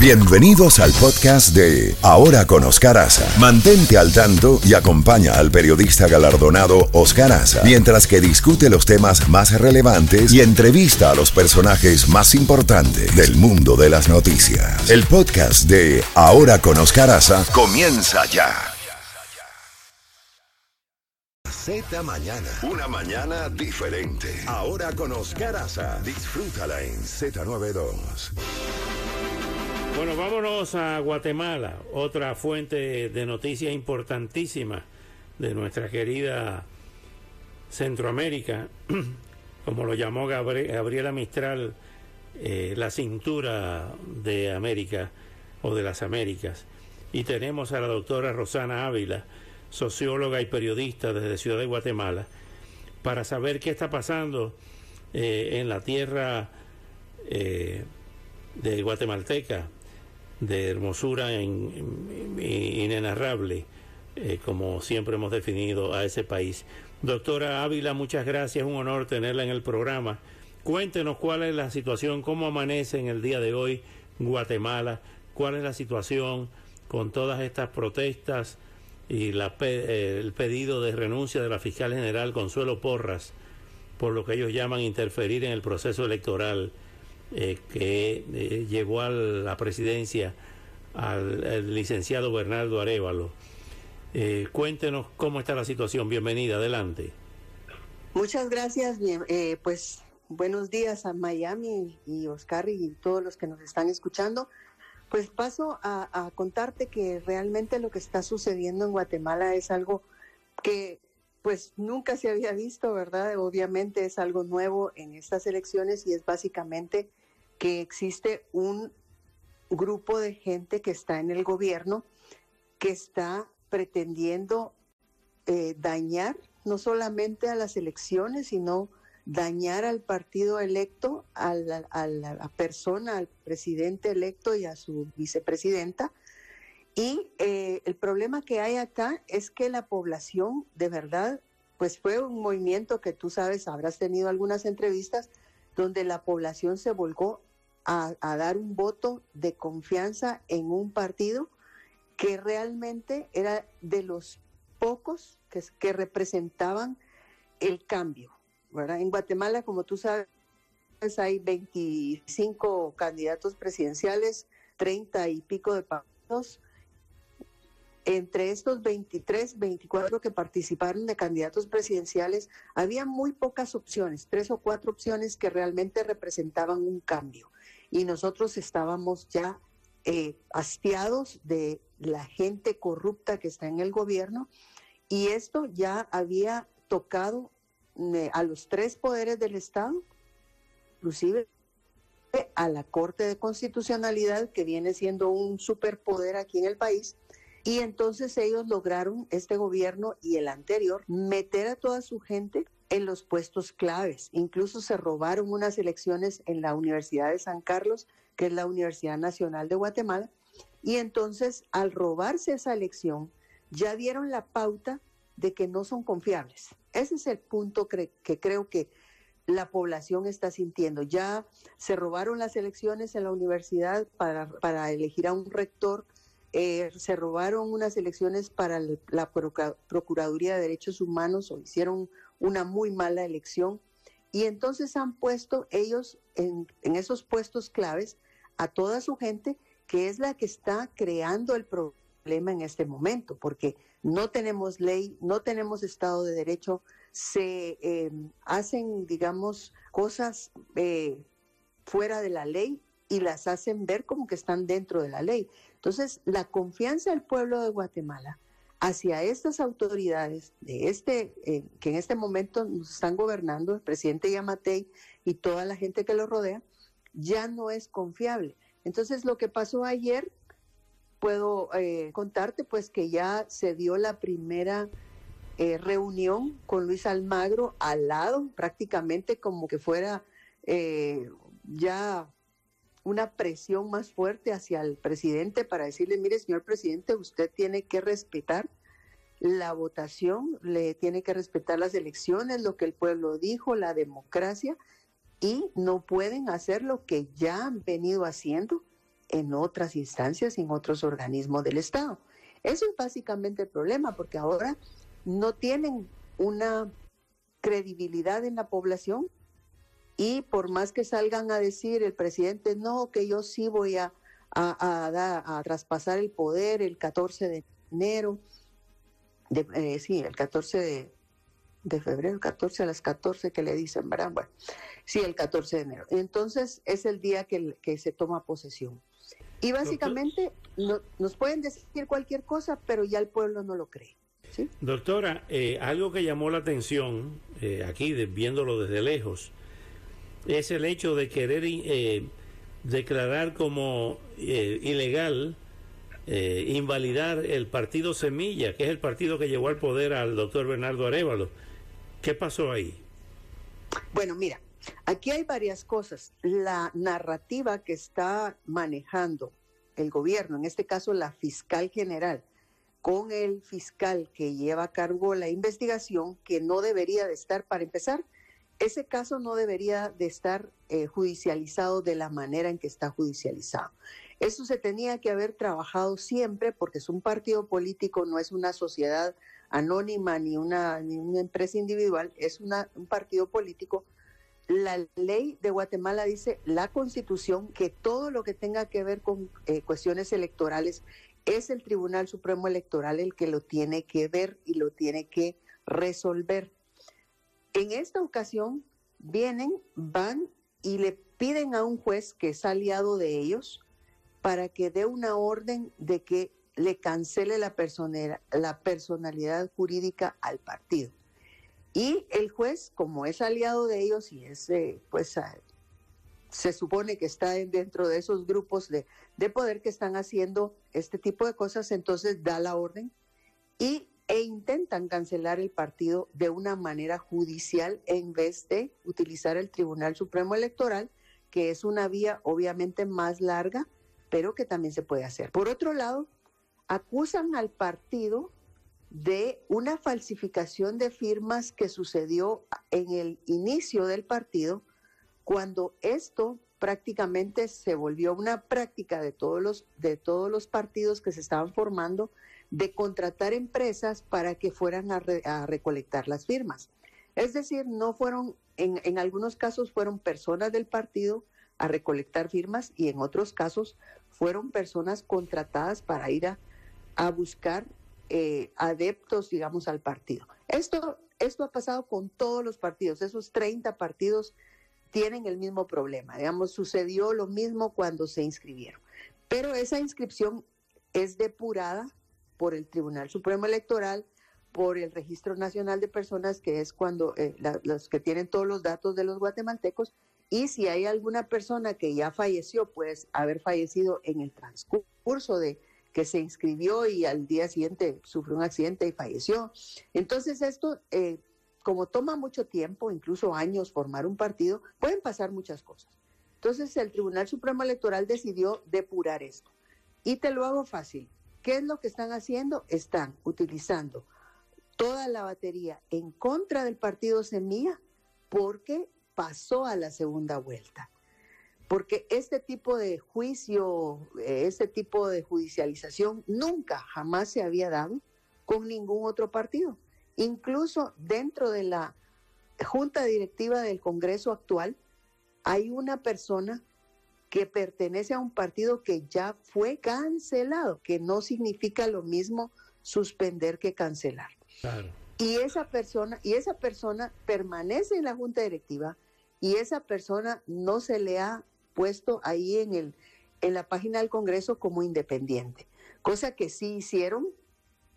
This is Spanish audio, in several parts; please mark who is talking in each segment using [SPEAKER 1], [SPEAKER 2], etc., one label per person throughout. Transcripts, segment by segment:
[SPEAKER 1] Bienvenidos al podcast de Ahora con Oscar Aza. Mantente al tanto y acompaña al periodista galardonado Oscar Aza mientras que discute los temas más relevantes y entrevista a los personajes más importantes del mundo de las noticias. El podcast de Ahora con Oscar Aza comienza ya. Z Mañana. Una mañana diferente. Ahora con Oscar Aza. Disfrútala en Z92.
[SPEAKER 2] Bueno, vámonos a Guatemala, otra fuente de noticias importantísima de nuestra querida Centroamérica, como lo llamó Gabriela Mistral, eh, la cintura de América o de las Américas. Y tenemos a la doctora Rosana Ávila, socióloga y periodista desde Ciudad de Guatemala, para saber qué está pasando eh, en la tierra eh, de guatemalteca, de hermosura inenarrable, eh, como siempre hemos definido a ese país. Doctora Ávila, muchas gracias, un honor tenerla en el programa. Cuéntenos cuál es la situación, cómo amanece en el día de hoy Guatemala, cuál es la situación con todas estas protestas y la, eh, el pedido de renuncia de la fiscal general Consuelo Porras por lo que ellos llaman interferir en el proceso electoral eh, que eh, llevó a la presidencia al, licenciado Bernardo Arevalo. Eh, cuéntenos cómo está la situación. Bienvenida, adelante.
[SPEAKER 3] Muchas gracias. Eh, pues buenos días a Miami y Oscar y todos los que nos están escuchando. Pues paso a contarte que realmente lo que está sucediendo en Guatemala es algo que pues nunca se había visto, ¿verdad? Obviamente es algo nuevo en estas elecciones y es básicamente que existe un grupo de gente que está en el gobierno que está pretendiendo eh, dañar no solamente a las elecciones, sino dañar al partido electo, a la, persona, al presidente electo y a su vicepresidenta. Y eh, el problema que hay acá es que la población, de verdad, pues fue un movimiento que tú sabes, habrás tenido algunas entrevistas, donde la población se volcó a, dar un voto de confianza en un partido que realmente era de los pocos que, que representaban el cambio. ¿verdad? En Guatemala, como tú sabes, hay 25 candidatos presidenciales, 30 y pico de partidos. Entre estos 23, 24 que participaron de candidatos presidenciales, había muy pocas opciones, tres o cuatro opciones que realmente representaban un cambio y nosotros estábamos ya eh, hastiados de la gente corrupta que está en el gobierno y esto ya había tocado eh, a los tres poderes del Estado, inclusive a la Corte de Constitucionalidad, que viene siendo un superpoder aquí en el país, y entonces ellos lograron, este gobierno y el anterior, meter a toda su gente en los puestos claves. Incluso se robaron unas elecciones en la Universidad de San Carlos, que es la Universidad Nacional de Guatemala, y entonces al robarse esa elección ya dieron la pauta de que no son confiables. Ese es el punto que, creo que la población está sintiendo. Ya se robaron las elecciones en la universidad para, para elegir a un rector, eh, se robaron unas elecciones para la Procuraduría de Derechos Humanos o hicieron una muy mala elección. Y entonces han puesto ellos en, esos puestos claves a toda su gente, que es la que está creando el problema en este momento, porque no tenemos ley, no tenemos Estado de Derecho, se em, hacen, digamos, cosas eh, fuera de la ley y las hacen ver como que están dentro de la ley. Entonces, la confianza del pueblo de Guatemala hacia estas autoridades de este eh, que en este momento nos están gobernando, el presidente Yamatei y toda la gente que lo rodea, ya no es confiable. Entonces, lo que pasó ayer, puedo eh, contarte pues que ya se dio la primera eh, reunión con Luis Almagro al lado, prácticamente como que fuera ya una presión más fuerte hacia el presidente para decirle, mire, señor presidente, usted tiene que respetar la votación, le tiene que respetar las elecciones, lo que el pueblo dijo, la democracia, y no pueden hacer lo que ya han venido haciendo, en otras instancias en otros organismos del Estado. Eso es básicamente el problema, porque ahora no tienen una credibilidad en la población y por más que salgan a decir el presidente, no, que yo sí voy a, a, traspasar el poder el 14 de enero, de, eh, sí, el 14 de, de febrero, 14 a las 14 que le dicen, ¿verdad? Bueno, sí, el 14 de enero. Entonces es el día que, que se toma posesión. Y básicamente nos pueden decir cualquier cosa, pero ya el pueblo no lo cree.
[SPEAKER 2] Doctora, eh, algo que llamó la atención eh, aquí, viéndolo desde lejos, es el hecho de querer eh, declarar como ilegal, invalidar el partido Semilla, que es el partido que llevó al poder al doctor Bernardo Arevalo. ¿Qué pasó ahí?
[SPEAKER 3] Bueno, mira, aquí hay varias cosas. La narrativa que está manejando el gobierno, en este caso la fiscal general, con el fiscal que lleva a cargo la investigación, que no debería de estar, para empezar, ese caso no debería de estar eh, judicializado de la manera en que está judicializado. Eso se tenía que haber trabajado siempre porque es un partido político, no es una sociedad anónima ni una, ni una empresa individual, es una, un partido político. La ley de Guatemala dice, la constitución, que todo lo que tenga que ver con eh, cuestiones electorales es el Tribunal Supremo Electoral el que lo tiene que ver y lo tiene que resolver. En esta ocasión vienen, van y le piden a un juez que es aliado de ellos para que dé una orden de que le cancele la, la personalidad jurídica al partido. Y el juez, como es aliado de ellos y es, eh, pues, se supone que está dentro de esos grupos de, de, poder que están haciendo este tipo de cosas, entonces da la orden y, e intentan cancelar el partido de una manera judicial en vez de utilizar el Tribunal Supremo Electoral, que es una vía obviamente más larga, pero que también se puede hacer. Por otro lado, acusan al partido de una falsificación de firmas que sucedió en el inicio del partido, cuando esto prácticamente se volvió una práctica de todos los, de todos los partidos que se estaban formando de contratar empresas para que fueran a, a recolectar las firmas. Es decir, no fueron, en, en algunos casos fueron personas del partido a recolectar firmas y en otros casos fueron personas contratadas para ir a, a buscar eh, adeptos, digamos, al partido. Esto, esto ha pasado con todos los partidos, esos 30 partidos tienen el mismo problema, digamos, sucedió lo mismo cuando se inscribieron. Pero esa inscripción es depurada por el Tribunal Supremo Electoral, por el Registro Nacional de Personas, que es cuando eh, los que tienen todos los datos de los guatemaltecos, y si hay alguna persona que ya falleció, pues haber fallecido en el transcurso de, que se inscribió y al día siguiente sufrió un accidente y falleció. Entonces esto, eh, como toma mucho tiempo, incluso años formar un partido, pueden pasar muchas cosas. Entonces el Tribunal Supremo Electoral decidió depurar esto. Y te lo hago fácil. ¿Qué es lo que están haciendo? Están utilizando toda la batería en contra del partido Semilla porque pasó a la segunda vuelta porque este tipo de juicio, eh, este tipo de judicialización nunca, jamás se había dado con ningún otro partido. Incluso dentro de la junta directiva del Congreso actual hay una persona que pertenece a un partido que ya fue cancelado, que no significa lo mismo suspender que cancelar. Y esa persona, y esa persona permanece en la junta directiva y esa persona no se le ha puesto ahí en, el, en la página del Congreso como independiente, cosa que sí hicieron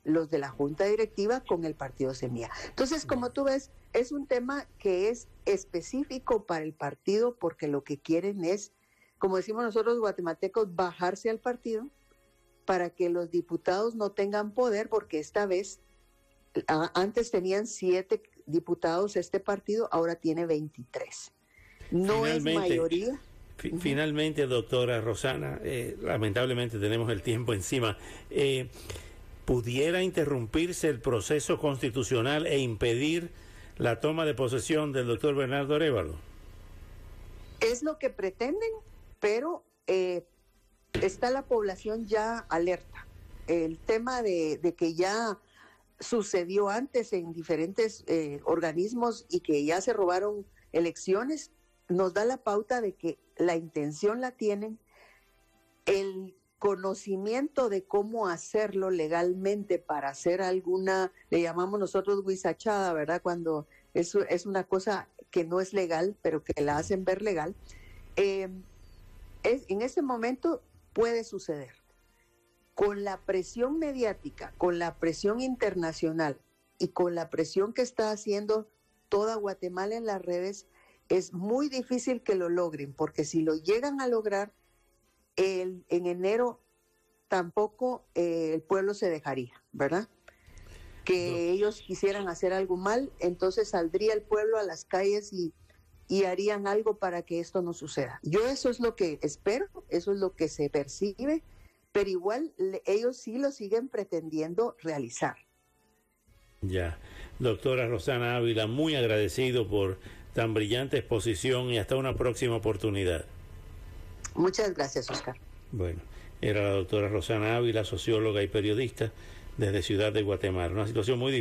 [SPEAKER 3] los de la Junta Directiva con el Partido Semilla. Entonces, como tú ves, es un tema que es específico para el partido porque lo que quieren es, como decimos nosotros guatemaltecos, bajarse al partido para que los diputados no tengan poder porque esta vez, antes tenían siete diputados este partido, ahora tiene 23. No es mayoría.
[SPEAKER 2] Finalmente, doctora Rosana, eh, lamentablemente tenemos el tiempo encima. Eh, ¿Pudiera interrumpirse el proceso constitucional e impedir la toma de posesión del doctor Bernardo Arevalo?
[SPEAKER 3] Es lo que pretenden, pero eh, está la población ya alerta. El tema de, que ya sucedió antes en diferentes eh, organismos y que ya se robaron elecciones, nos da la pauta de que la intención la tienen, el conocimiento de cómo hacerlo legalmente para hacer alguna, le llamamos nosotros guisachada, ¿verdad? Cuando eso es una cosa que no es legal, pero que la hacen ver legal. Eh, es, en ese momento puede suceder. Con la presión mediática, con la presión internacional y con la presión que está haciendo toda Guatemala en las redes, es muy difícil que lo logren, porque si lo llegan a lograr, el, en enero tampoco eh, el pueblo se dejaría, ¿verdad? Que ellos quisieran hacer algo mal, entonces saldría el pueblo a las calles y, y harían algo para que esto no suceda. Yo eso es lo que espero, eso es lo que se percibe, pero igual ellos sí lo siguen pretendiendo realizar.
[SPEAKER 2] Ya, doctora Rosana Ávila, muy agradecido por tan brillante exposición y hasta una próxima oportunidad.
[SPEAKER 3] Muchas gracias, Oscar.
[SPEAKER 2] Bueno, era la doctora Rosana Ávila, socióloga y periodista desde Ciudad de Guatemala. Una situación muy difícil.